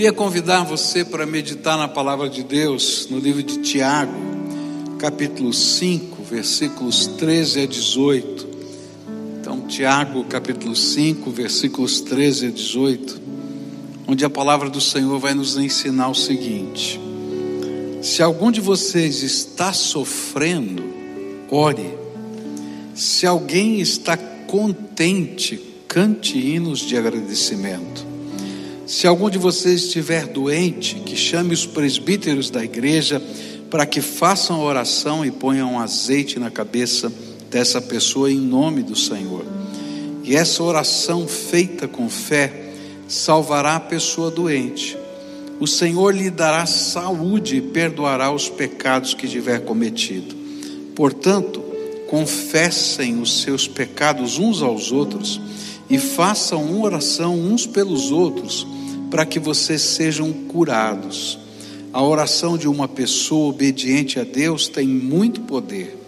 Queria convidar você para meditar na palavra de Deus no livro de Tiago, capítulo 5, versículos 13 a 18. Então, Tiago, capítulo 5, versículos 13 a 18, onde a palavra do Senhor vai nos ensinar o seguinte: Se algum de vocês está sofrendo, ore. Se alguém está contente, cante hinos de agradecimento. Se algum de vocês estiver doente, que chame os presbíteros da igreja para que façam oração e ponham azeite na cabeça dessa pessoa em nome do Senhor. E essa oração feita com fé salvará a pessoa doente. O Senhor lhe dará saúde e perdoará os pecados que tiver cometido. Portanto, confessem os seus pecados uns aos outros e façam uma oração uns pelos outros para que vocês sejam curados. A oração de uma pessoa obediente a Deus tem muito poder.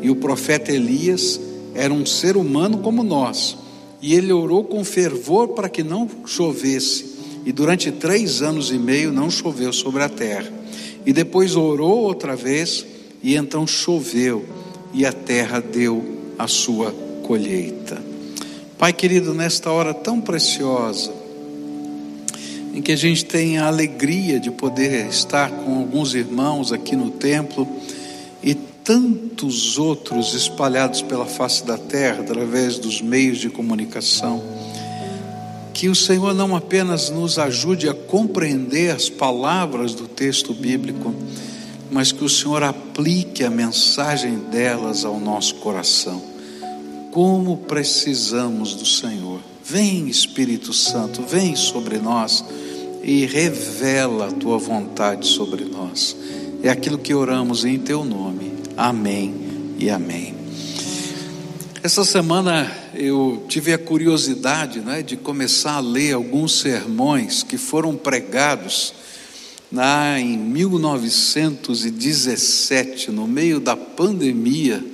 E o profeta Elias era um ser humano como nós, e ele orou com fervor para que não chovesse, e durante três anos e meio não choveu sobre a terra. E depois orou outra vez, e então choveu, e a terra deu a sua colheita. Pai querido, nesta hora tão preciosa, em que a gente tem a alegria de poder estar com alguns irmãos aqui no templo e tantos outros espalhados pela face da terra através dos meios de comunicação. Que o Senhor não apenas nos ajude a compreender as palavras do texto bíblico, mas que o Senhor aplique a mensagem delas ao nosso coração. Como precisamos do Senhor. Vem, Espírito Santo, vem sobre nós e revela a tua vontade sobre nós. É aquilo que oramos em teu nome. Amém e amém. Essa semana eu tive a curiosidade né, de começar a ler alguns sermões que foram pregados na, em 1917, no meio da pandemia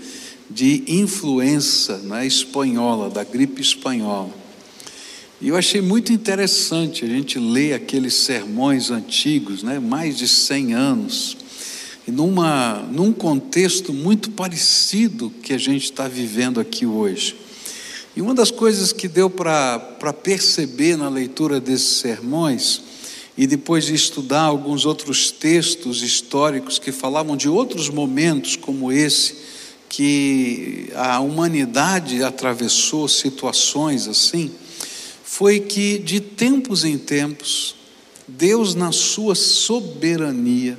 de influenza né, espanhola, da gripe espanhola. E eu achei muito interessante a gente ler aqueles sermões antigos, né, mais de 100 anos, numa, num contexto muito parecido que a gente está vivendo aqui hoje. E uma das coisas que deu para perceber na leitura desses sermões, e depois de estudar alguns outros textos históricos que falavam de outros momentos como esse, que a humanidade atravessou situações assim, foi que de tempos em tempos, Deus, na sua soberania,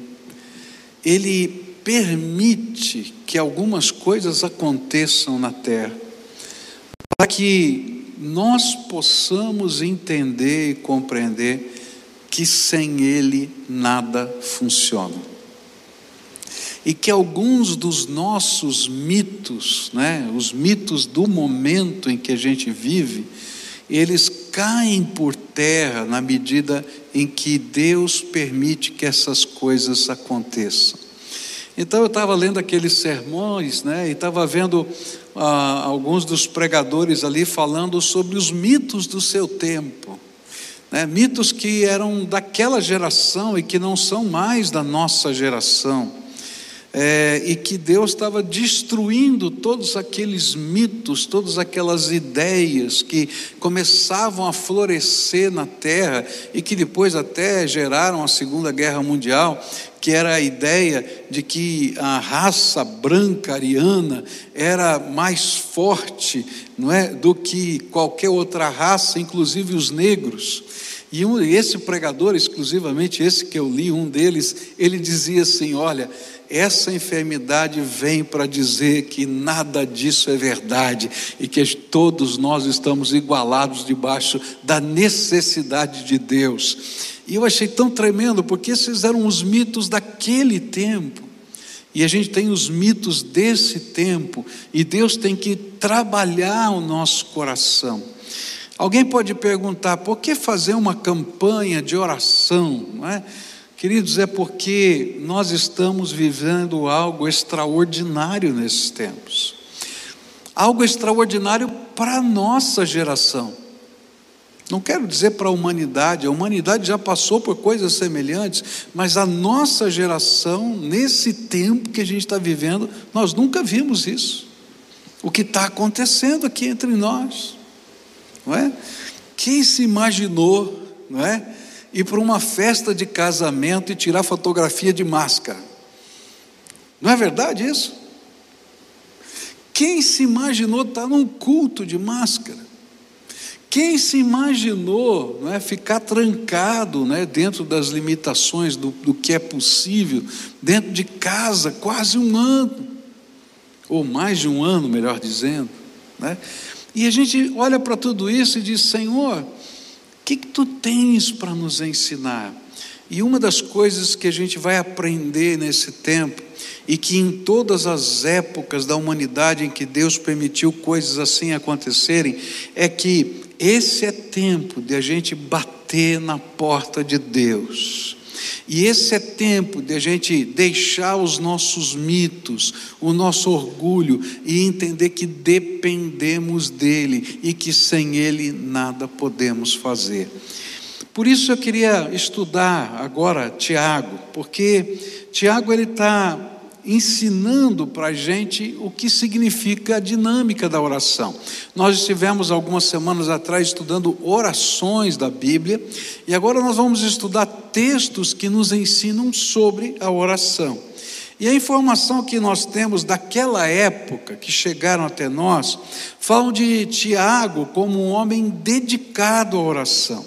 Ele permite que algumas coisas aconteçam na terra, para que nós possamos entender e compreender que sem Ele nada funciona. E que alguns dos nossos mitos, né, os mitos do momento em que a gente vive, eles caem por terra na medida em que Deus permite que essas coisas aconteçam. Então eu estava lendo aqueles sermões, né, e estava vendo ah, alguns dos pregadores ali falando sobre os mitos do seu tempo, né, mitos que eram daquela geração e que não são mais da nossa geração é, e que Deus estava destruindo todos aqueles mitos, todas aquelas ideias que começavam a florescer na terra e que depois até geraram a Segunda Guerra Mundial, que era a ideia de que a raça branca ariana era mais forte, não é, do que qualquer outra raça, inclusive os negros. E esse pregador, exclusivamente esse que eu li, um deles, ele dizia assim: olha, essa enfermidade vem para dizer que nada disso é verdade e que todos nós estamos igualados debaixo da necessidade de Deus. E eu achei tão tremendo, porque esses eram os mitos daquele tempo. E a gente tem os mitos desse tempo, e Deus tem que trabalhar o nosso coração. Alguém pode perguntar, por que fazer uma campanha de oração? Não é? Queridos, é porque nós estamos vivendo algo extraordinário nesses tempos. Algo extraordinário para a nossa geração. Não quero dizer para a humanidade, a humanidade já passou por coisas semelhantes, mas a nossa geração, nesse tempo que a gente está vivendo, nós nunca vimos isso. O que está acontecendo aqui entre nós, não é? Quem se imaginou, não é? Ir para uma festa de casamento e tirar fotografia de máscara? Não é verdade isso? Quem se imaginou estar num culto de máscara? Quem se imaginou é, ficar trancado né, dentro das limitações do, do que é possível, dentro de casa, quase um ano, ou mais de um ano, melhor dizendo. Né? E a gente olha para tudo isso e diz: Senhor, que, que tu tens para nos ensinar? E uma das coisas que a gente vai aprender nesse tempo, e que em todas as épocas da humanidade em que Deus permitiu coisas assim acontecerem, é que esse é tempo de a gente bater na porta de Deus. E esse é tempo de a gente deixar os nossos mitos, o nosso orgulho e entender que dependemos dele e que sem ele nada podemos fazer. Por isso eu queria estudar agora Tiago, porque Tiago ele está ensinando para a gente o que significa a dinâmica da oração. Nós estivemos algumas semanas atrás estudando orações da Bíblia e agora nós vamos estudar textos que nos ensinam sobre a oração. E a informação que nós temos daquela época, que chegaram até nós, falam de Tiago como um homem dedicado à oração.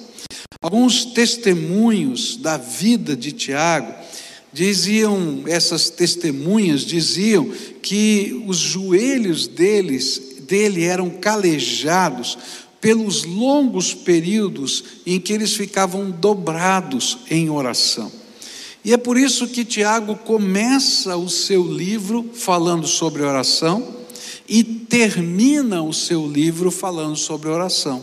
Alguns testemunhos da vida de Tiago diziam, essas testemunhas diziam que os joelhos deles, dele eram calejados pelos longos períodos em que eles ficavam dobrados em oração. E é por isso que Tiago começa o seu livro falando sobre oração e termina o seu livro falando sobre oração.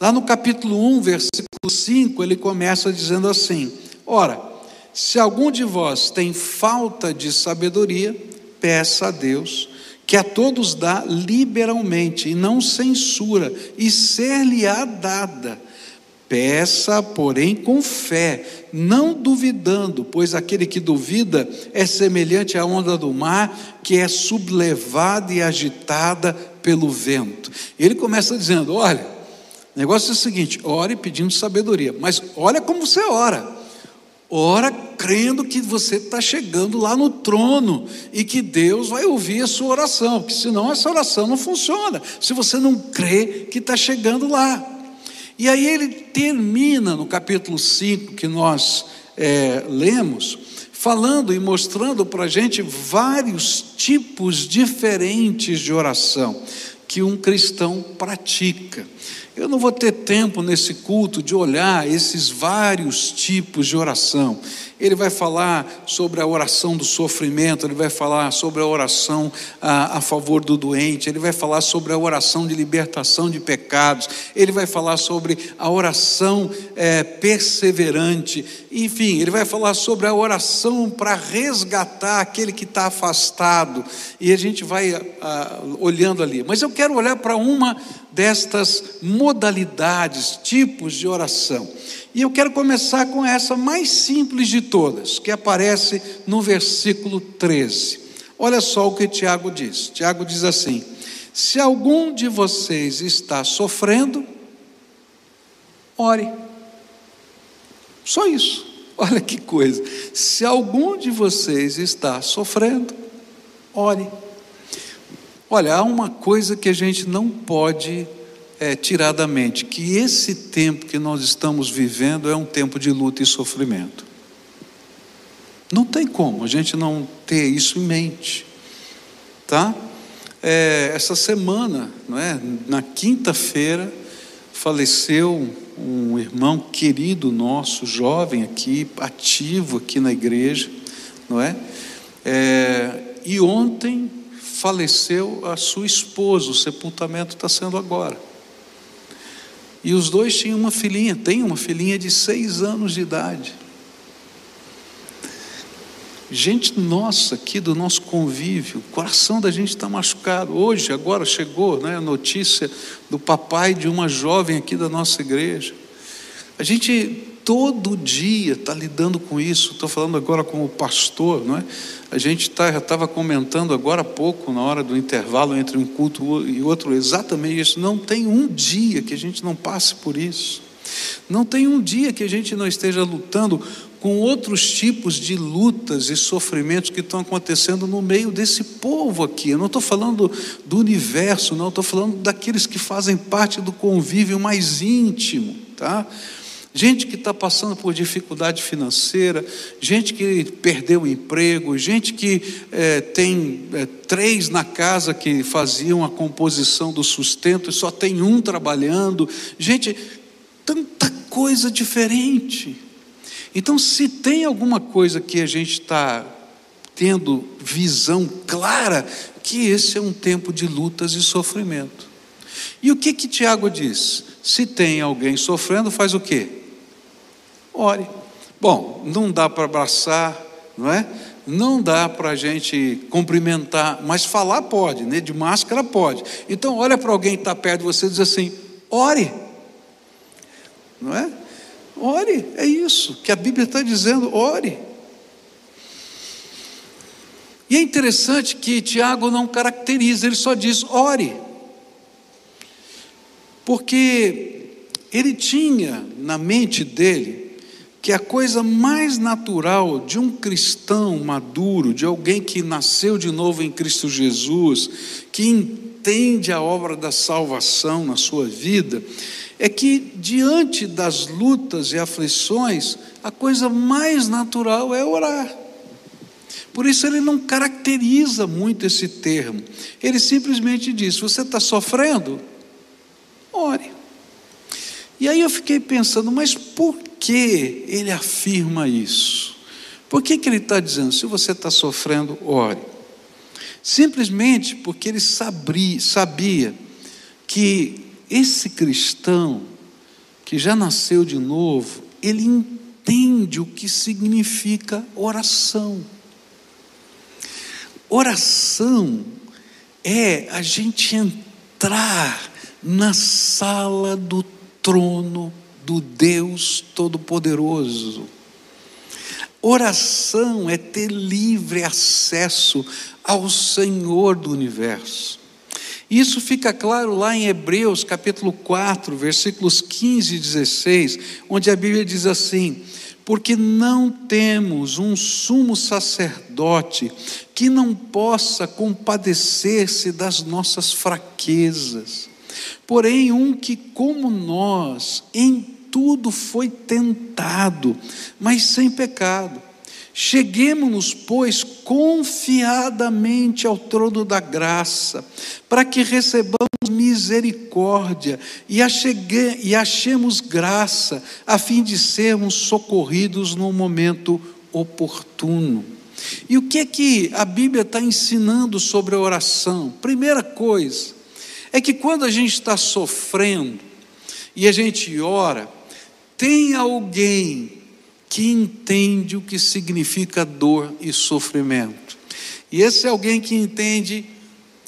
Lá no capítulo 1, versículo 5, ele começa dizendo assim: Ora, se algum de vós tem falta de sabedoria, peça a Deus, que a todos dá liberalmente e não censura, e ser-lhe-á dada. Peça, porém, com fé, não duvidando, pois aquele que duvida é semelhante à onda do mar, que é sublevada e agitada pelo vento. Ele começa dizendo: olha, o negócio é o seguinte: ore pedindo sabedoria, mas olha como você ora. Ora crendo que você está chegando lá no trono e que Deus vai ouvir a sua oração, porque senão essa oração não funciona, se você não crê que está chegando lá. E aí ele termina no capítulo 5 que nós é, lemos, falando e mostrando para a gente vários tipos diferentes de oração que um cristão pratica. Eu não vou ter tempo nesse culto de olhar esses vários tipos de oração. Ele vai falar sobre a oração do sofrimento, ele vai falar sobre a oração a, a, favor do doente, ele vai falar sobre a oração de libertação de pecados, ele vai falar sobre a oração é, perseverante, enfim, ele vai falar sobre a oração para resgatar aquele que está afastado, e a gente vai a, olhando ali. Mas eu quero olhar para uma destas modalidades, tipos de oração. E eu quero começar com essa mais simples de todas, que aparece no versículo 13. Olha só o que Tiago diz. Tiago diz assim: Se algum de vocês está sofrendo, ore. Só isso. Olha que coisa. Se algum de vocês está sofrendo, ore. Olha, há uma coisa que a gente não pode é, tirar da mente: que esse tempo que nós estamos vivendo é um tempo de luta e sofrimento. Não tem como a gente não ter isso em mente, tá? É, essa semana, não é? Na quinta-feira faleceu um irmão querido nosso, jovem aqui, ativo aqui na igreja, não é? é e ontem faleceu a sua esposa, o sepultamento está sendo agora. E os dois tinham uma filhinha, tem uma filhinha de seis anos de idade. Gente nossa aqui do nosso convívio, o coração da gente está machucado. Hoje, agora chegou né, a notícia do papai de uma jovem aqui da nossa igreja. A gente todo dia está lidando com isso. Estou falando agora como pastor, não é? A gente tá, estava comentando agora há pouco, na hora do intervalo entre um culto e outro, exatamente isso. Não tem um dia que a gente não passe por isso. Não tem um dia que a gente não esteja lutando com outros tipos de lutas e sofrimentos que estão acontecendo no meio desse povo aqui. Eu não estou falando do universo, não, estou falando daqueles que fazem parte do convívio mais íntimo, tá? Gente que está passando por dificuldade financeira, gente que perdeu o emprego, gente que é, tem é, três na casa que faziam a composição do sustento e só tem um trabalhando, gente, tanta coisa diferente. Então, se tem alguma coisa que a gente está tendo visão clara, que esse é um tempo de lutas e sofrimento. E o que que Tiago diz? Se tem alguém sofrendo, faz o quê? Ore. Bom, não dá para abraçar, não é? Não dá para a gente cumprimentar, mas falar pode, né? De máscara pode. Então, olha para alguém que está perto de você e diz assim: ore. Não é? Ore, é isso que a Bíblia está dizendo, ore. E é interessante que Tiago não caracteriza, ele só diz ore. Porque ele tinha na mente dele que a coisa mais natural de um cristão maduro, de alguém que nasceu de novo em Cristo Jesus, que entende a obra da salvação na sua vida, é que diante das lutas e aflições, a coisa mais natural é orar. Por isso ele não caracteriza muito esse termo. Ele simplesmente diz: você está sofrendo? Ore. E aí eu fiquei pensando, mas por que ele afirma isso? Por que, que ele está dizendo, se você está sofrendo, ore? Simplesmente porque ele sabia, sabia que esse cristão que já nasceu de novo, ele entende o que significa oração. Oração é a gente entrar na sala do trono do Deus Todo-Poderoso. Oração é ter livre acesso ao Senhor do universo. Isso fica claro lá em Hebreus capítulo 4, versículos 15 e 16, onde a Bíblia diz assim: Porque não temos um sumo sacerdote que não possa compadecer-se das nossas fraquezas, porém um que, como nós, em tudo foi tentado, mas sem pecado. Cheguemos-nos, pois, confiadamente ao trono da graça, para que recebamos misericórdia e, achegue, e achemos graça, a fim de sermos socorridos no momento oportuno. E o que é que a Bíblia está ensinando sobre a oração? Primeira coisa, é que quando a gente está sofrendo e a gente ora, tem alguém que entende o que significa dor e sofrimento. E esse alguém que entende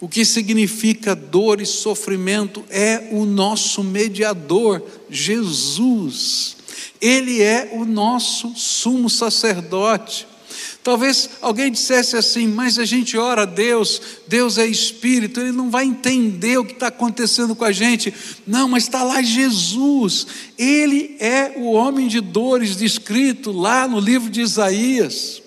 o que significa dor e sofrimento é o nosso mediador, Jesus. Ele é o nosso sumo sacerdote. Talvez alguém dissesse assim, mas a gente ora a Deus, Deus é Espírito, Ele não vai entender o que está acontecendo com a gente. Não, mas está lá Jesus, Ele é o homem de dores descrito lá no livro de Isaías.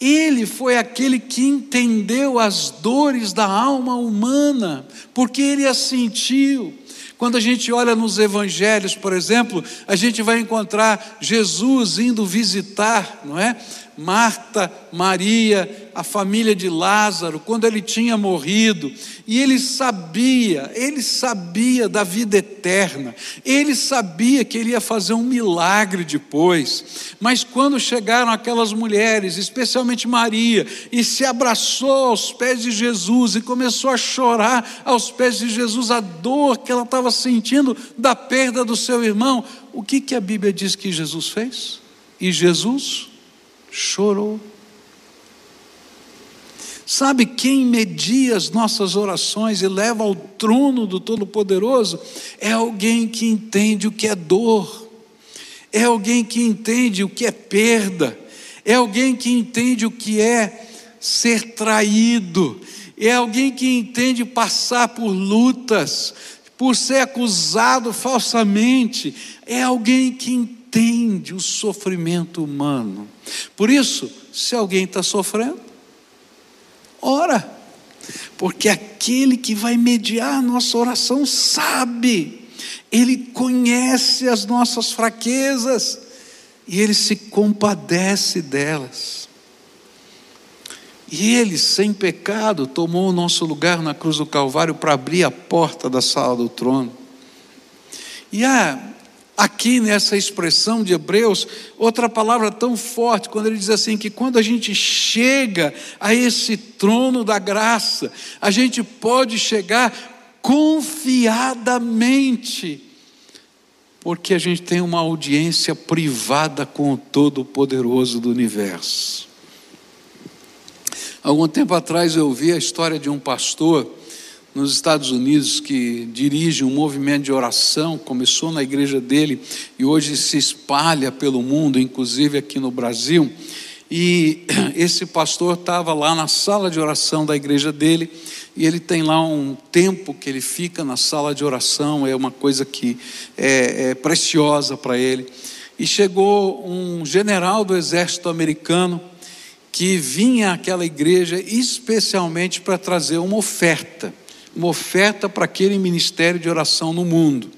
Ele foi aquele que entendeu as dores da alma humana, porque ele as sentiu. Quando a gente olha nos evangelhos, por exemplo, a gente vai encontrar Jesus indo visitar, não é? Marta, Maria, a família de Lázaro, quando ele tinha morrido, e ele sabia, ele sabia da vida eterna, ele sabia que ele ia fazer um milagre depois, mas quando chegaram aquelas mulheres, especialmente Maria, e se abraçou aos pés de Jesus e começou a chorar aos pés de Jesus a dor que ela estava sentindo da perda do seu irmão, o que, que a Bíblia diz que Jesus fez? E Jesus chorou. Sabe quem media as nossas orações e leva ao trono do Todo-Poderoso? É alguém que entende o que é dor. é alguém que entende o que é perda, é alguém que entende o que é ser traído, é alguém que entende passar por lutas, por ser acusado falsamente, é alguém que entende o sofrimento humano. Por isso, se alguém está sofrendo, ora, porque aquele que vai mediar a nossa oração sabe, ele conhece as nossas fraquezas e ele se compadece delas. E ele, sem pecado, tomou o nosso lugar na cruz do Calvário para abrir a porta da sala do trono. E há aqui nessa expressão de Hebreus outra palavra tão forte, quando ele diz assim: que quando a gente chega a esse trono da graça, a gente pode chegar confiadamente, porque a gente tem uma audiência privada com o Todo-Poderoso do universo. Algum tempo atrás eu ouvi a história de um pastor nos Estados Unidos que dirige um movimento de oração, começou na igreja dele e hoje se espalha pelo mundo, inclusive aqui no Brasil. E esse pastor estava lá na sala de oração da igreja dele, e ele tem lá um tempo que ele fica na sala de oração, é uma coisa que é, é preciosa para ele. E chegou um general do exército americano que vinha àquela igreja especialmente para trazer uma oferta, uma oferta para aquele ministério de oração no mundo.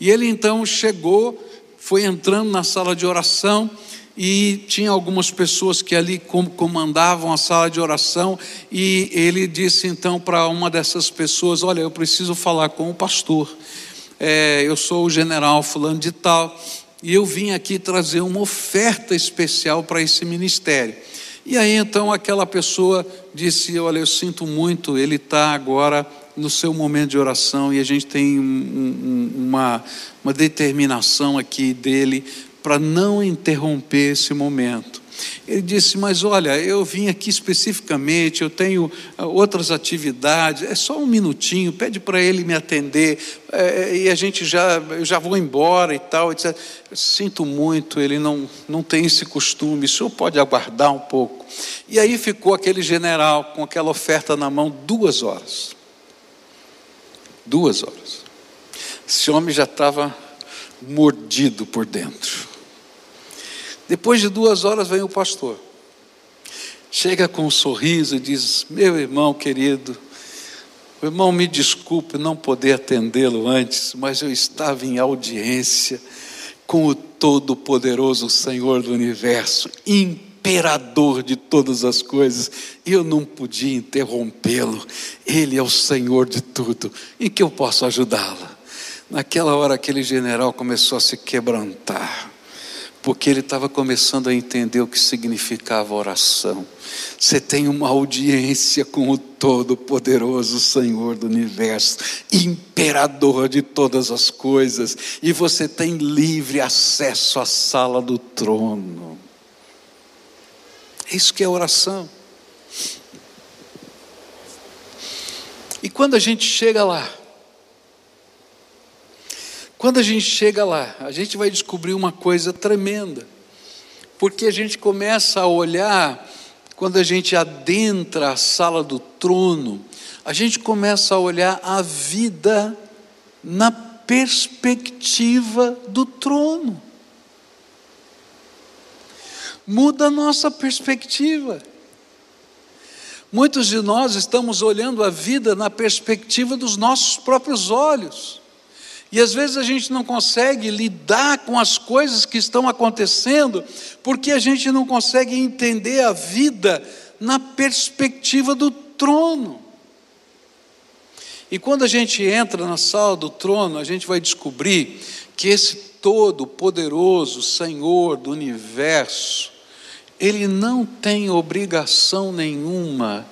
E ele então chegou, foi entrando na sala de oração e tinha algumas pessoas que ali comandavam a sala de oração e ele disse então para uma dessas pessoas: Olha, eu preciso falar com o pastor. É, eu sou o general fulano de tal e eu vim aqui trazer uma oferta especial para esse ministério. E aí então aquela pessoa disse: Olha, eu sinto muito, ele está agora no seu momento de oração e a gente tem um, um, uma, uma determinação aqui dele para não interromper esse momento. Ele disse: Mas olha, eu vim aqui especificamente, eu tenho ah, outras atividades, é só um minutinho, pede para ele me atender, é, e a gente já, eu já vou embora e tal. Disse, Sinto muito, ele não, não tem esse costume, o senhor pode aguardar um pouco. E aí ficou aquele general com aquela oferta na mão duas horas. Duas horas. Esse homem já estava mordido por dentro. Depois de duas horas vem o pastor. Chega com um sorriso e diz: Meu irmão querido, irmão me desculpe não poder atendê-lo antes, mas eu estava em audiência com o Todo-Poderoso Senhor do Universo, imperador de todas as coisas, e eu não podia interrompê-lo. Ele é o Senhor de tudo. Em que eu posso ajudá-la? Naquela hora, aquele general começou a se quebrantar porque ele estava começando a entender o que significava oração. Você tem uma audiência com o Todo-Poderoso Senhor do universo, imperador de todas as coisas, e você tem livre acesso à sala do trono. É isso que é oração. E quando a gente chega lá, quando a gente chega lá, a gente vai descobrir uma coisa tremenda, porque a gente começa a olhar, quando a gente adentra a sala do trono, a gente começa a olhar a vida na perspectiva do trono. Muda a nossa perspectiva. Muitos de nós estamos olhando a vida na perspectiva dos nossos próprios olhos. E às vezes a gente não consegue lidar com as coisas que estão acontecendo, porque a gente não consegue entender a vida na perspectiva do trono. E quando a gente entra na sala do trono, a gente vai descobrir que esse todo-poderoso Senhor do universo, ele não tem obrigação nenhuma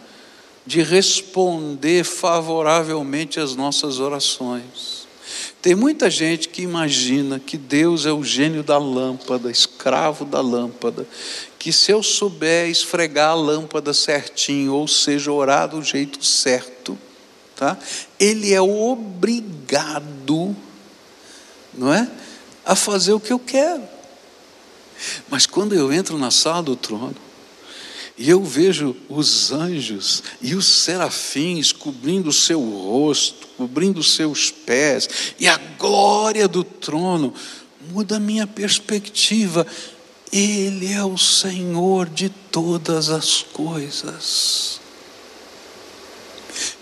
de responder favoravelmente às nossas orações. Tem muita gente que imagina que Deus é o gênio da lâmpada, escravo da lâmpada, que se eu souber esfregar a lâmpada certinho, ou seja, orar do jeito certo, tá? Ele é obrigado, não é? a fazer o que eu quero. Mas quando eu entro na sala do trono, e eu vejo os anjos e os serafins cobrindo o seu rosto, cobrindo os seus pés, e a glória do trono, muda a minha perspectiva. Ele é o Senhor de todas as coisas.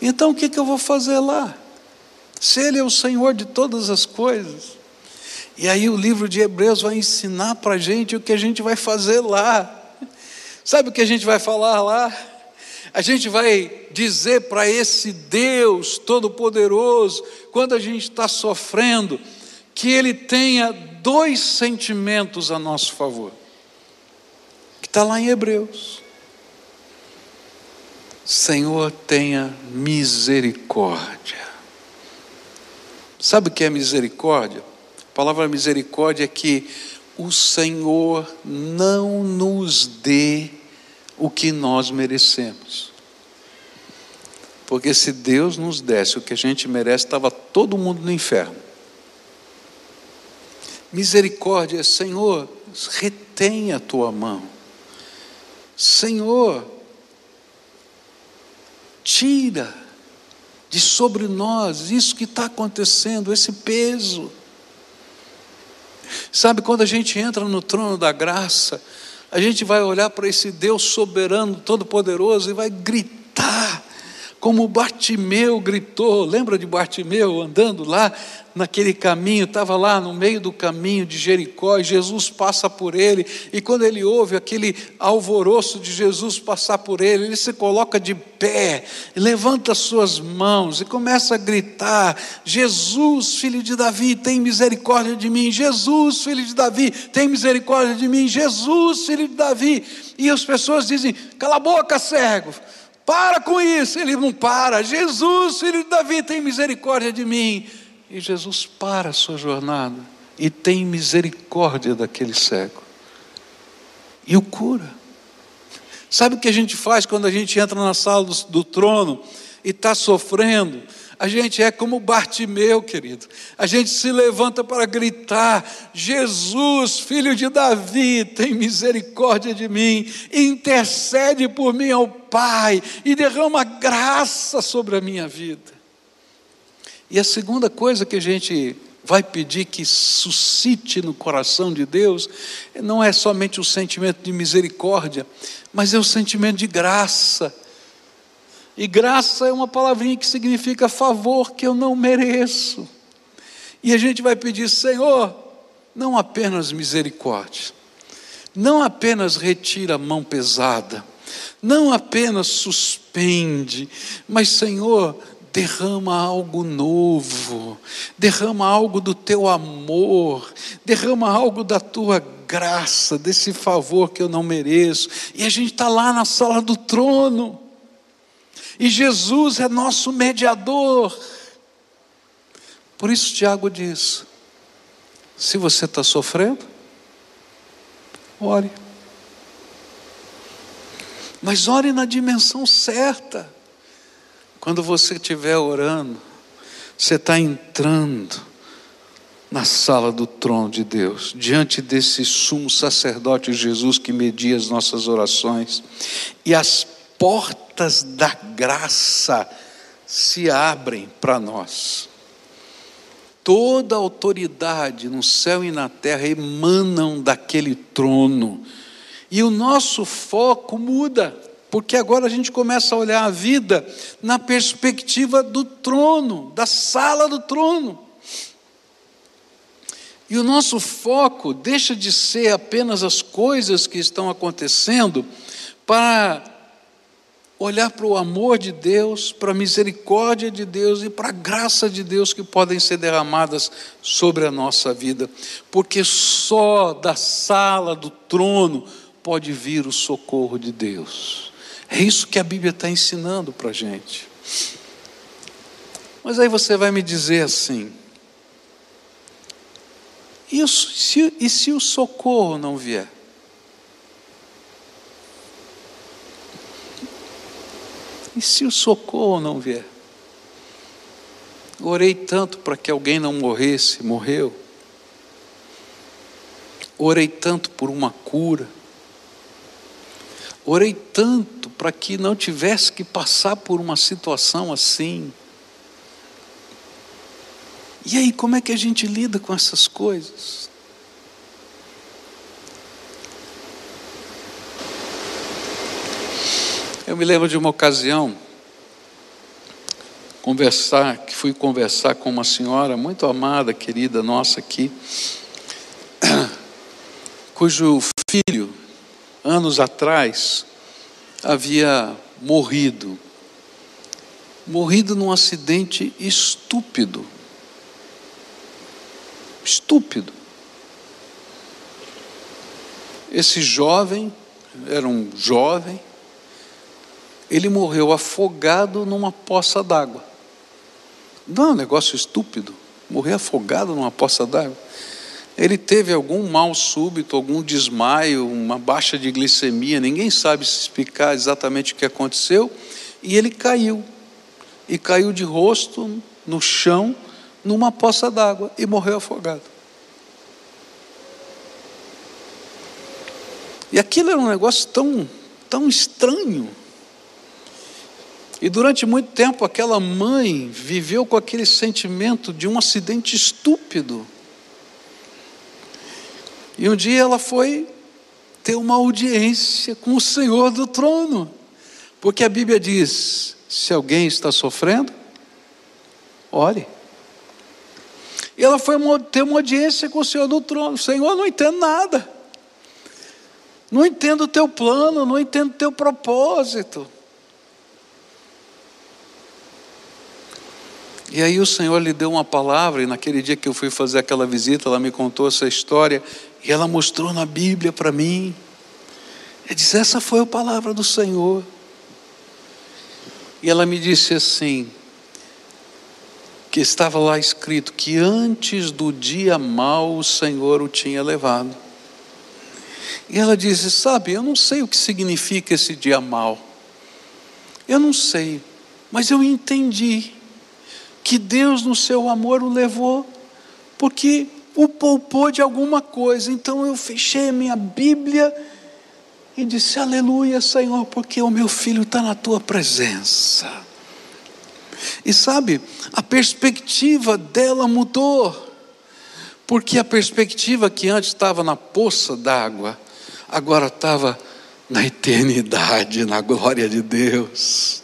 Então o que, que eu vou fazer lá? Se Ele é o Senhor de todas as coisas. E aí o livro de Hebreus vai ensinar para a gente o que a gente vai fazer lá. Sabe o que a gente vai falar lá? A gente vai dizer para esse Deus Todo-Poderoso, quando a gente está sofrendo, que Ele tenha dois sentimentos a nosso favor, que está lá em Hebreus. Senhor, tenha misericórdia. Sabe o que é misericórdia? A palavra misericórdia é que o Senhor não nos dê o que nós merecemos. Porque se Deus nos desse o que a gente merece, estava todo mundo no inferno. Misericórdia, Senhor, retém a tua mão. Senhor, tira de sobre nós isso que está acontecendo, esse peso. Sabe, quando a gente entra no trono da graça, a gente vai olhar para esse Deus soberano, todo-poderoso e vai gritar como Bartimeu gritou, lembra de Bartimeu andando lá naquele caminho, estava lá no meio do caminho de Jericó, e Jesus passa por ele, e quando ele ouve aquele alvoroço de Jesus passar por ele, ele se coloca de pé, levanta suas mãos e começa a gritar: Jesus, filho de Davi, tem misericórdia de mim, Jesus, filho de Davi, tem misericórdia de mim, Jesus, filho de Davi. E as pessoas dizem: cala a boca, cego. Para com isso, ele não para. Jesus, filho de Davi, tem misericórdia de mim. E Jesus para a sua jornada e tem misericórdia daquele cego e o cura. Sabe o que a gente faz quando a gente entra na sala do, do trono e está sofrendo? A gente é como Bartimeu, querido. A gente se levanta para gritar: Jesus, filho de Davi, tem misericórdia de mim, intercede por mim ao Pai e derrama graça sobre a minha vida. E a segunda coisa que a gente vai pedir que suscite no coração de Deus não é somente o sentimento de misericórdia, mas é o sentimento de graça e graça é uma palavrinha que significa favor que eu não mereço. E a gente vai pedir, Senhor, não apenas misericórdia, não apenas retira a mão pesada, não apenas suspende, mas, Senhor, derrama algo novo, derrama algo do teu amor, derrama algo da tua graça, desse favor que eu não mereço. E a gente está lá na sala do trono. E Jesus é nosso mediador. Por isso, Tiago diz: se você está sofrendo, ore. Mas ore na dimensão certa. Quando você estiver orando, você está entrando na sala do trono de Deus, diante desse sumo sacerdote Jesus que media as nossas orações, e as portas da graça se abrem para nós. Toda autoridade no céu e na terra emanam daquele trono. E o nosso foco muda, porque agora a gente começa a olhar a vida na perspectiva do trono, da sala do trono. E o nosso foco deixa de ser apenas as coisas que estão acontecendo para olhar para o amor de Deus, para a misericórdia de Deus e para a graça de Deus que podem ser derramadas sobre a nossa vida, porque só da sala do trono pode vir o socorro de Deus. É isso que a Bíblia está ensinando para a gente. Mas aí você vai me dizer assim: e se, e se o socorro não vier? E se o socorro não vier? Orei tanto para que alguém não morresse, morreu. Orei tanto por uma cura. Orei tanto para que não tivesse que passar por uma situação assim. E aí, como é que a gente lida com essas coisas? Eu me lembro de uma ocasião, conversar, que fui conversar com uma senhora muito amada, querida nossa aqui, cujo filho, anos atrás, havia morrido. Morrido num acidente estúpido. Estúpido. Esse jovem, era um jovem, ele morreu afogado numa poça d'água. Não é um negócio estúpido. Morrer afogado numa poça d'água. Ele teve algum mal súbito, algum desmaio, uma baixa de glicemia, ninguém sabe explicar exatamente o que aconteceu, e ele caiu. E caiu de rosto no chão, numa poça d'água, e morreu afogado. E aquilo era um negócio tão, tão estranho. E durante muito tempo aquela mãe viveu com aquele sentimento de um acidente estúpido. E um dia ela foi ter uma audiência com o Senhor do trono, porque a Bíblia diz: se alguém está sofrendo, ore. E ela foi ter uma audiência com o Senhor do trono: Senhor, não entendo nada, não entendo o teu plano, não entendo o teu propósito. E aí o Senhor lhe deu uma palavra, e naquele dia que eu fui fazer aquela visita, ela me contou essa história, e ela mostrou na Bíblia para mim. Ela disse: Essa foi a palavra do Senhor. E ela me disse assim: que estava lá escrito que antes do dia mau o Senhor o tinha levado. E ela disse: Sabe, eu não sei o que significa esse dia mau. Eu não sei, mas eu entendi que Deus, no seu amor, o levou, porque o poupou de alguma coisa. Então eu fechei a minha Bíblia e disse: Aleluia, Senhor, porque o meu filho está na tua presença. E sabe, a perspectiva dela mudou, porque a perspectiva que antes estava na poça d'água, agora estava na eternidade, na glória de Deus.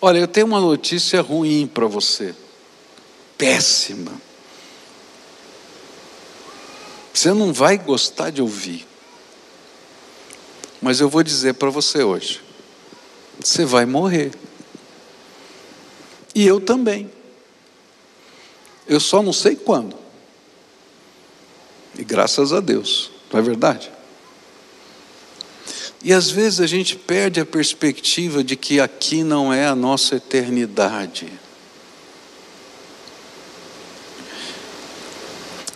Olha, eu tenho uma notícia ruim para você, péssima. Você não vai gostar de ouvir, mas eu vou dizer para você hoje: você vai morrer. E eu também. Eu só não sei quando. E graças a Deus, não é verdade? E às vezes a gente perde a perspectiva de que aqui não é a nossa eternidade.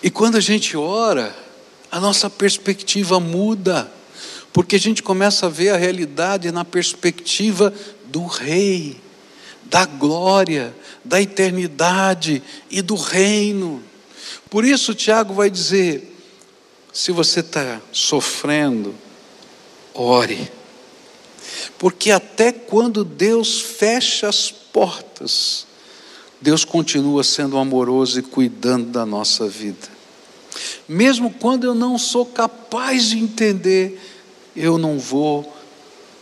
E quando a gente ora, a nossa perspectiva muda, porque a gente começa a ver a realidade na perspectiva do Rei, da glória, da eternidade e do reino. Por isso, Tiago vai dizer: se você está sofrendo, ore. Porque até quando Deus fecha as portas, Deus continua sendo amoroso e cuidando da nossa vida. Mesmo quando eu não sou capaz de entender, eu não vou,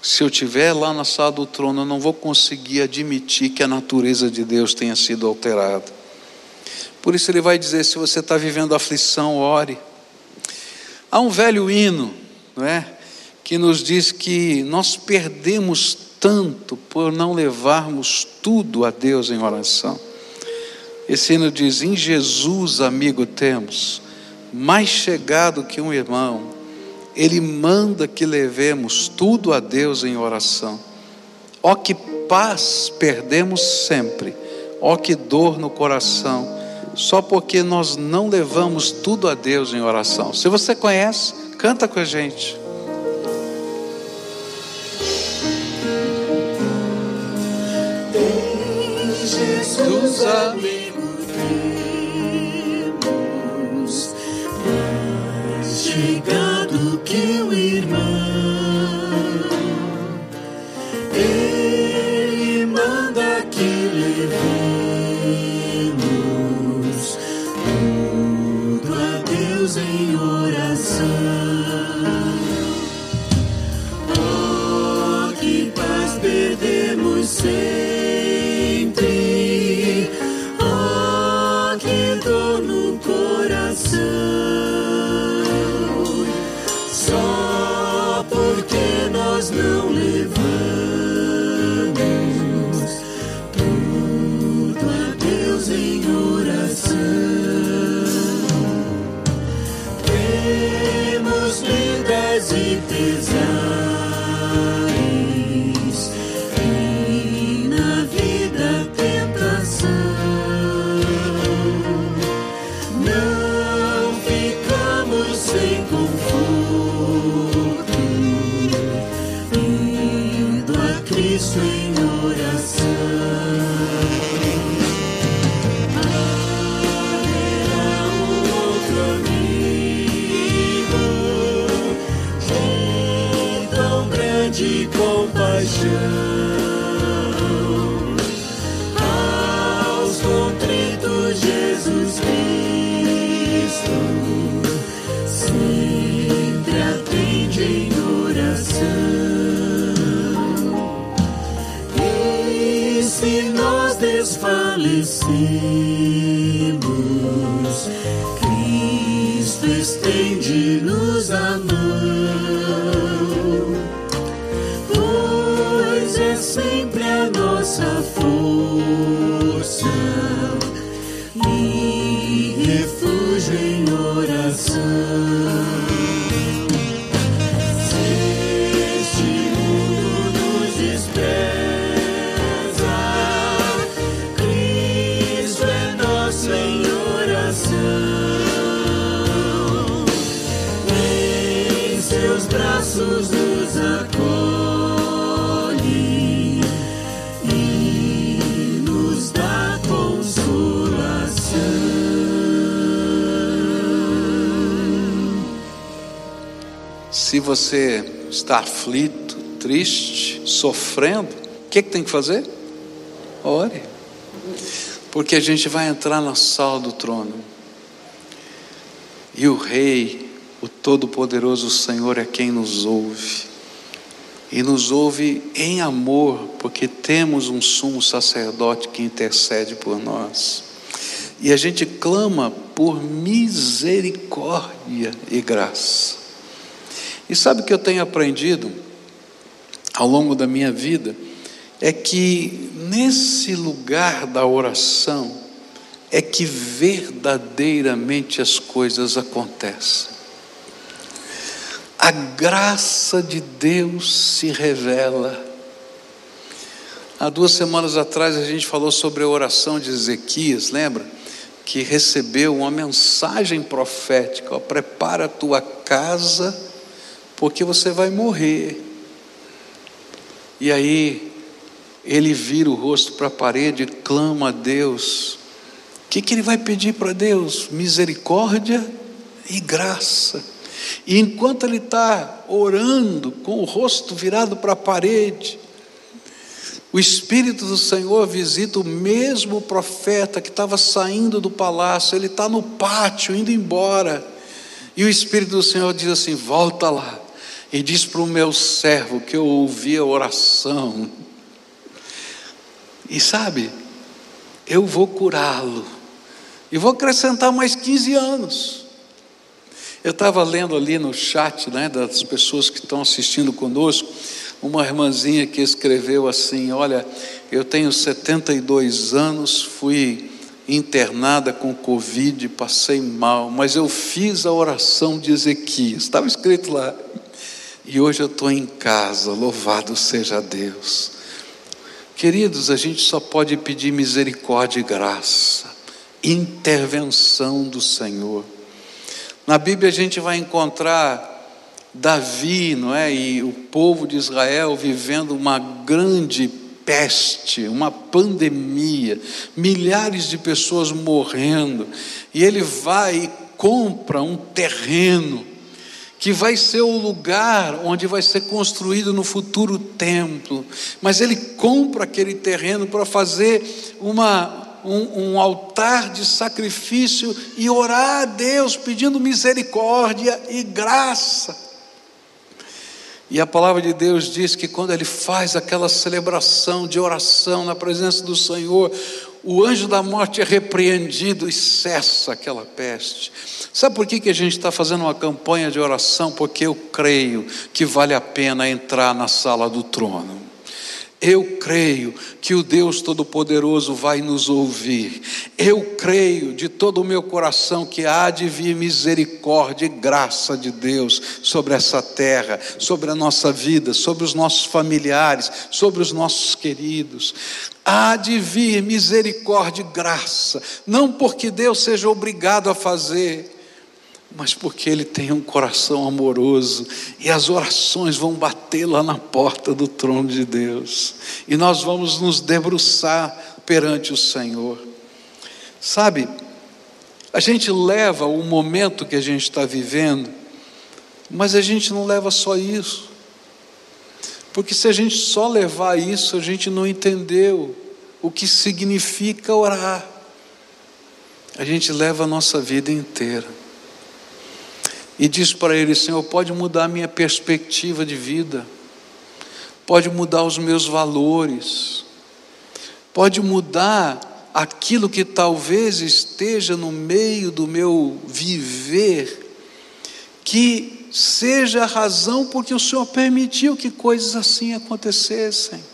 se eu estiver lá na sala do trono, eu não vou conseguir admitir que a natureza de Deus tenha sido alterada. Por isso ele vai dizer: se você está vivendo aflição, ore. Há um velho hino, não é? Que nos diz que nós perdemos tanto por não levarmos tudo a Deus em oração. Esse hino diz: Em Jesus, amigo, temos mais chegado que um irmão, Ele manda que levemos tudo a Deus em oração. Ó que paz perdemos sempre, ó que dor no coração, só porque nós não levamos tudo a Deus em oração. Se você conhece, canta com a gente. Dos braços nos acolhe e nos dá consolação. Se você está aflito, triste, sofrendo, o que, que tem que fazer? Ore. Porque a gente vai entrar na sala do trono. E o Rei, o Todo-Poderoso Senhor é quem nos ouve. E nos ouve em amor, porque temos um sumo sacerdote que intercede por nós. E a gente clama por misericórdia e graça. E sabe o que eu tenho aprendido ao longo da minha vida? É que nesse lugar da oração é que verdadeiramente as coisas acontecem. A graça de Deus se revela. Há duas semanas atrás a gente falou sobre a oração de Ezequias, lembra? Que recebeu uma mensagem profética: ó, prepara a tua casa, porque você vai morrer. E aí ele vira o rosto para a parede e clama a Deus. O que, que ele vai pedir para Deus? Misericórdia e graça. E enquanto ele está orando, com o rosto virado para a parede, o Espírito do Senhor visita o mesmo profeta que estava saindo do palácio, ele está no pátio, indo embora. E o Espírito do Senhor diz assim: volta lá, e diz para o meu servo que eu ouvi a oração. E sabe, eu vou curá-lo, e vou acrescentar mais 15 anos. Eu estava lendo ali no chat né, das pessoas que estão assistindo conosco, uma irmãzinha que escreveu assim: Olha, eu tenho 72 anos, fui internada com Covid, passei mal, mas eu fiz a oração de Ezequias, estava escrito lá. E hoje eu estou em casa, louvado seja Deus. Queridos, a gente só pode pedir misericórdia e graça, intervenção do Senhor. Na Bíblia a gente vai encontrar Davi, não é? E o povo de Israel vivendo uma grande peste, uma pandemia, milhares de pessoas morrendo. E ele vai e compra um terreno que vai ser o lugar onde vai ser construído no futuro templo. Mas ele compra aquele terreno para fazer uma, um, um, altar de sacrifício e orar a Deus pedindo misericórdia e graça. E a palavra de Deus diz que quando ele faz aquela celebração de oração na presença do Senhor, o anjo da morte é repreendido e cessa aquela peste. Sabe por que, que a gente está fazendo uma campanha de oração? Porque eu creio que vale a pena entrar na sala do trono. Eu creio que o Deus Todo-Poderoso vai nos ouvir. Eu creio de todo o meu coração que há de vir misericórdia e graça de Deus sobre essa terra, sobre a nossa vida, sobre os nossos familiares, sobre os nossos queridos. Há de vir misericórdia e graça, não porque Deus seja obrigado a fazer, mas porque Ele tem um coração amoroso e as orações vão bater lá na porta do trono de Deus e nós vamos nos debruçar perante o Senhor. Sabe, a gente leva o momento que a gente está vivendo, mas a gente não leva só isso, porque se a gente só levar isso, a gente não entendeu o que significa orar. A gente leva a nossa vida inteira e diz para ele: Senhor, pode mudar a minha perspectiva de vida, pode mudar os meus valores, pode mudar aquilo que talvez esteja no meio do meu viver, que seja a razão porque o Senhor permitiu que coisas assim acontecessem.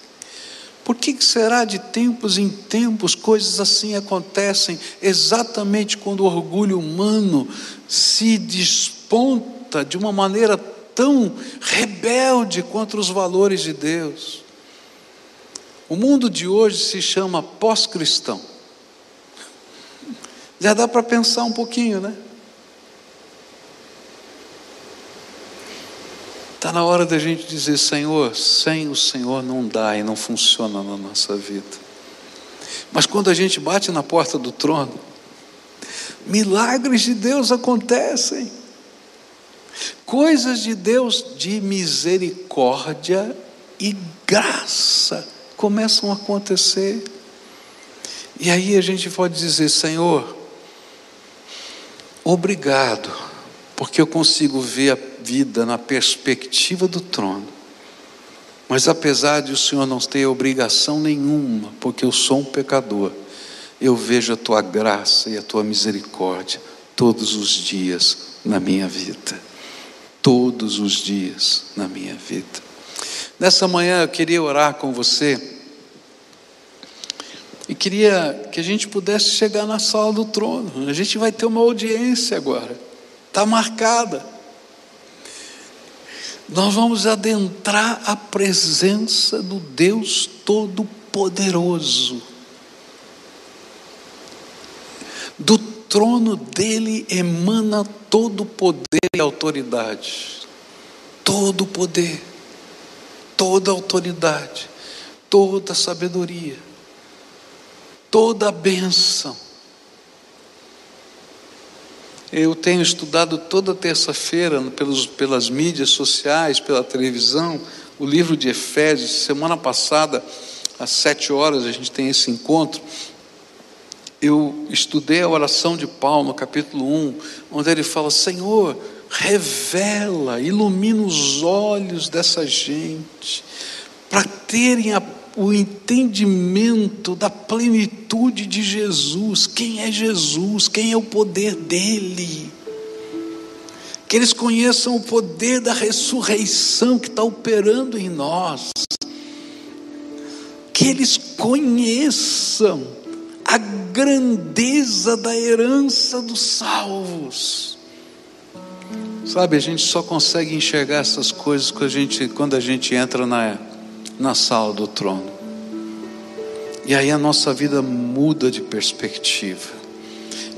Por que será de tempos em tempos coisas assim acontecem exatamente quando o orgulho humano se dispõe? Desponta de uma maneira tão rebelde contra os valores de Deus. O mundo de hoje se chama pós-cristão. Já dá para pensar um pouquinho, né? Está na hora da gente dizer: Senhor, sem o Senhor não dá e não funciona na nossa vida. Mas quando a gente bate na porta do trono, milagres de Deus acontecem. Coisas de Deus de misericórdia e graça começam a acontecer. E aí a gente pode dizer: Senhor, obrigado, porque eu consigo ver a vida na perspectiva do trono. Mas apesar de o Senhor não ter obrigação nenhuma, porque eu sou um pecador, eu vejo a tua graça e a tua misericórdia todos os dias na minha vida todos os dias na minha vida. Nessa manhã eu queria orar com você e queria que a gente pudesse chegar na sala do trono. A gente vai ter uma audiência agora, está marcada. Nós vamos adentrar a presença do Deus Todo-Poderoso. Do trono dele emana todo o poder e autoridade. Todo o poder, toda autoridade, toda sabedoria, toda a. Eu tenho estudado toda terça-feira pelas mídias sociais, pela televisão, o livro de Efésios. Semana passada, às sete horas, a gente tem esse encontro eu estudei a oração de Paulo, no capítulo 1, onde ele fala: Senhor, revela, ilumina os olhos dessa gente, para terem a, o entendimento da plenitude de Jesus. Quem é Jesus? Quem é o poder dele? Que eles conheçam o poder da ressurreição que está operando em nós. Que eles conheçam a grandeza da herança dos salvos. Sabe, a gente só consegue enxergar essas coisas quando a gente, quando a gente entra na, na sala do trono. E aí a nossa vida muda de perspectiva.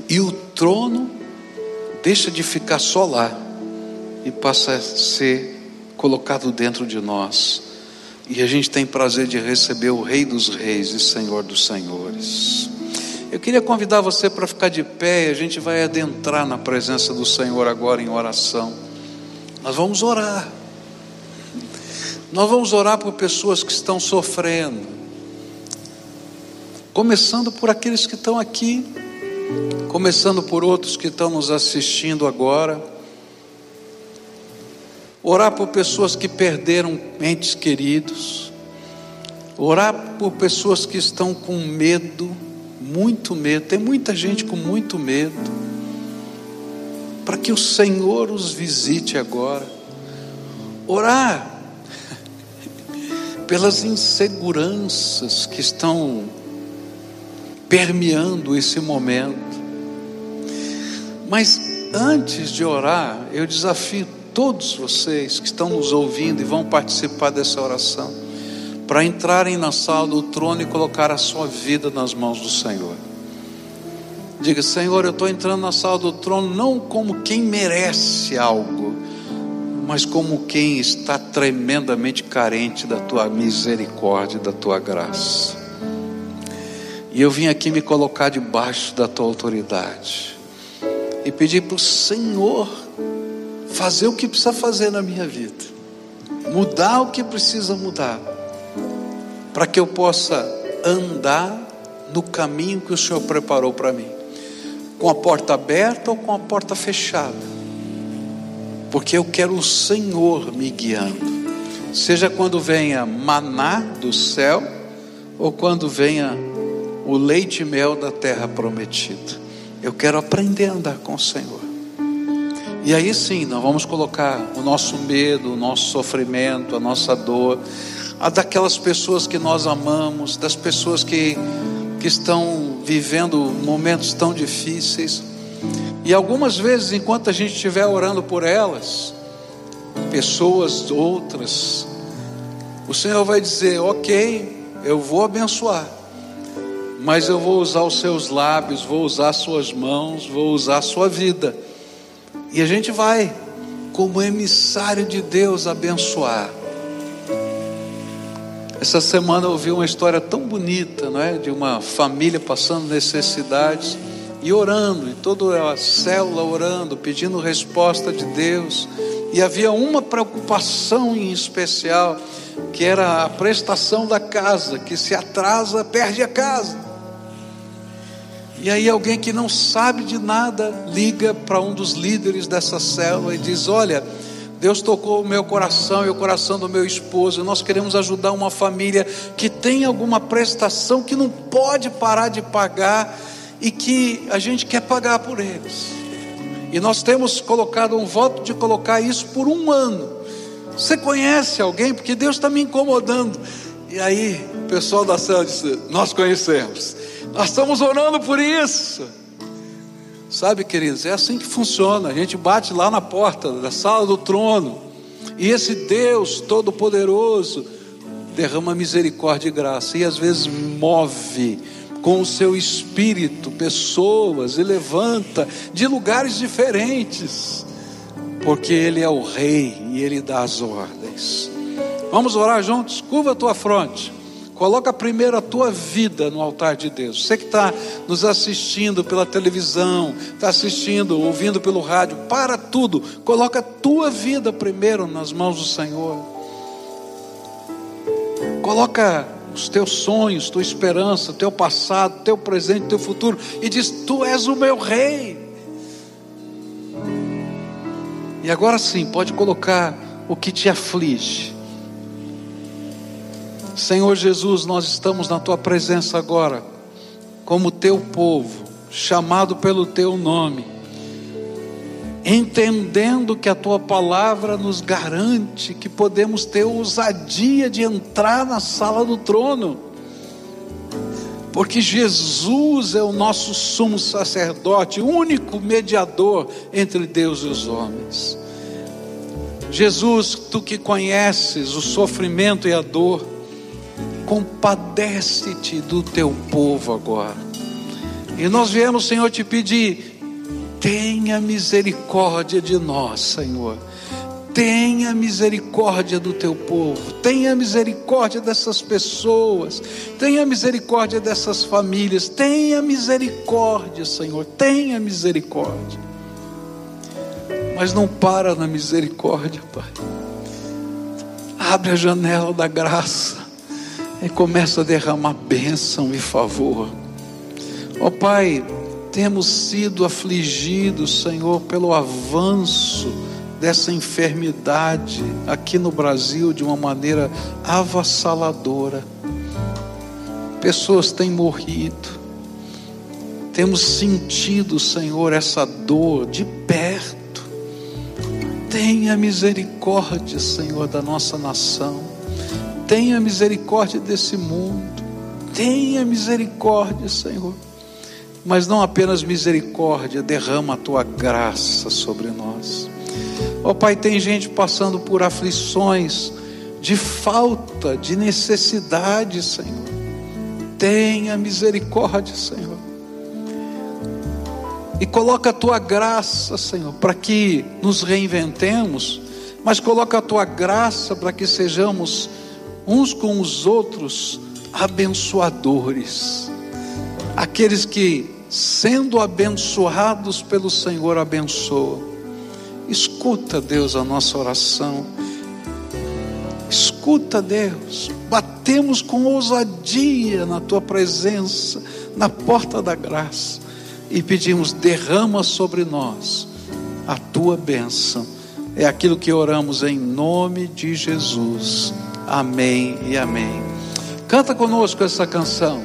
E o trono deixa de ficar só lá e passa a ser colocado dentro de nós. E a gente tem prazer de receber o Rei dos Reis e Senhor dos Senhores. Eu queria convidar você para ficar de pé e a gente vai adentrar na presença do Senhor agora em oração. Nós vamos orar. Nós vamos orar por pessoas que estão sofrendo. Começando por aqueles que estão aqui, começando por outros que estão nos assistindo agora. Orar por pessoas que perderam entes queridos. Orar por pessoas que estão com medo, muito medo. Tem muita gente com muito medo para que o Senhor os visite agora. Orar pelas inseguranças que estão permeando esse momento. Mas antes de orar, eu desafio todos vocês que estão nos ouvindo e vão participar dessa oração, para entrarem na sala do trono e colocar a sua vida nas mãos do Senhor. Diga, Senhor, eu estou entrando na sala do trono não como quem merece algo, mas como quem está tremendamente carente da tua misericórdia, da tua graça. E eu vim aqui me colocar debaixo da tua autoridade e pedir para o Senhor fazer o que precisa fazer na minha vida, mudar o que precisa mudar, para que eu possa andar no caminho que o Senhor preparou para mim. Com a porta aberta ou com a porta fechada, porque eu quero o Senhor me guiando, seja quando venha maná do céu ou quando venha o leite e mel da terra prometida. Eu quero aprender a andar com o Senhor. E aí sim, nós vamos colocar o nosso medo, o nosso sofrimento, a nossa dor, a daquelas pessoas que nós amamos, das pessoas que que estão vivendo momentos tão difíceis. E algumas vezes, enquanto a gente estiver orando por elas, pessoas outras, o Senhor vai dizer: Ok, eu vou abençoar, mas eu vou usar os seus lábios, vou usar as suas mãos, vou usar sua vida. E a gente vai, como emissário de Deus, abençoar. Essa semana eu ouvi uma história tão bonita, não é? De uma família passando necessidades e orando, e toda a célula orando, pedindo resposta de Deus. E havia uma preocupação em especial, que era a prestação da casa, que se atrasa, perde a casa. E aí alguém que não sabe de nada liga para um dos líderes dessa célula e diz: "Olha, Deus tocou o meu coração e o coração do meu esposo. Nós queremos ajudar uma família que tem alguma prestação que não pode parar de pagar e que a gente quer pagar por eles. E nós temos colocado um voto de colocar isso por um ano. Você conhece alguém? Porque Deus está me incomodando. E aí, o pessoal da célula disse: Nós conhecemos. Nós estamos orando por isso. Sabe, queridos, é assim que funciona. A gente bate lá na porta da sala do trono, e esse Deus Todo-Poderoso derrama misericórdia e graça, e às vezes move com o seu espírito pessoas e levanta de lugares diferentes, porque Ele é o Rei e Ele dá as ordens. Vamos orar juntos? Curva a tua fronte. Coloca primeiro a tua vida no altar de Deus. Você que está nos assistindo pela televisão, está assistindo, ouvindo pelo rádio, para tudo. Coloca a tua vida primeiro nas mãos do Senhor. Coloca os teus sonhos, tua esperança, teu passado, teu presente, teu futuro e diz: Tu és o meu rei. E agora sim, pode colocar o que te aflige Senhor Jesus, nós estamos na tua presença agora, como teu povo, chamado pelo teu nome, entendendo que a tua palavra nos garante que podemos ter ousadia de entrar na sala do trono, porque Jesus é o nosso sumo sacerdote, único mediador entre Deus e os homens. Jesus, tu que conheces o sofrimento e a dor, compadece-te do teu povo agora. E nós viemos, Senhor, te pedir, tenha misericórdia de nós, Senhor. Tenha misericórdia do teu povo, tenha misericórdia dessas pessoas, tenha misericórdia dessas famílias, tenha misericórdia, Senhor, tenha misericórdia. Mas não para na misericórdia, Pai. Abre a janela da graça e começa a derramar bênção e favor. Ó oh, Pai, temos sido afligidos, Senhor, pelo avanço dessa enfermidade aqui no Brasil de uma maneira avassaladora. Pessoas têm morrido. Temos sentido, Senhor, essa dor de perto. Tenha misericórdia, Senhor, da nossa nação. Tenha misericórdia desse mundo. Tenha misericórdia, Senhor. Mas não apenas misericórdia, derrama a tua graça sobre nós. Ó oh, Pai, tem gente passando por aflições de falta, de necessidade, Senhor. Tenha misericórdia, Senhor. E coloca a tua graça, Senhor, para que nos reinventemos, mas coloca a tua graça para que sejamos uns com os outros abençoadores. Aqueles que, sendo abençoados pelo Senhor, abençoam. Escuta, Deus, a nossa oração. Escuta, Deus. Batemos com ousadia na tua presença, na porta da graça, e pedimos: derrama sobre nós a tua bênção. É aquilo que oramos em nome de Jesus. Amém e amém. Canta conosco essa canção.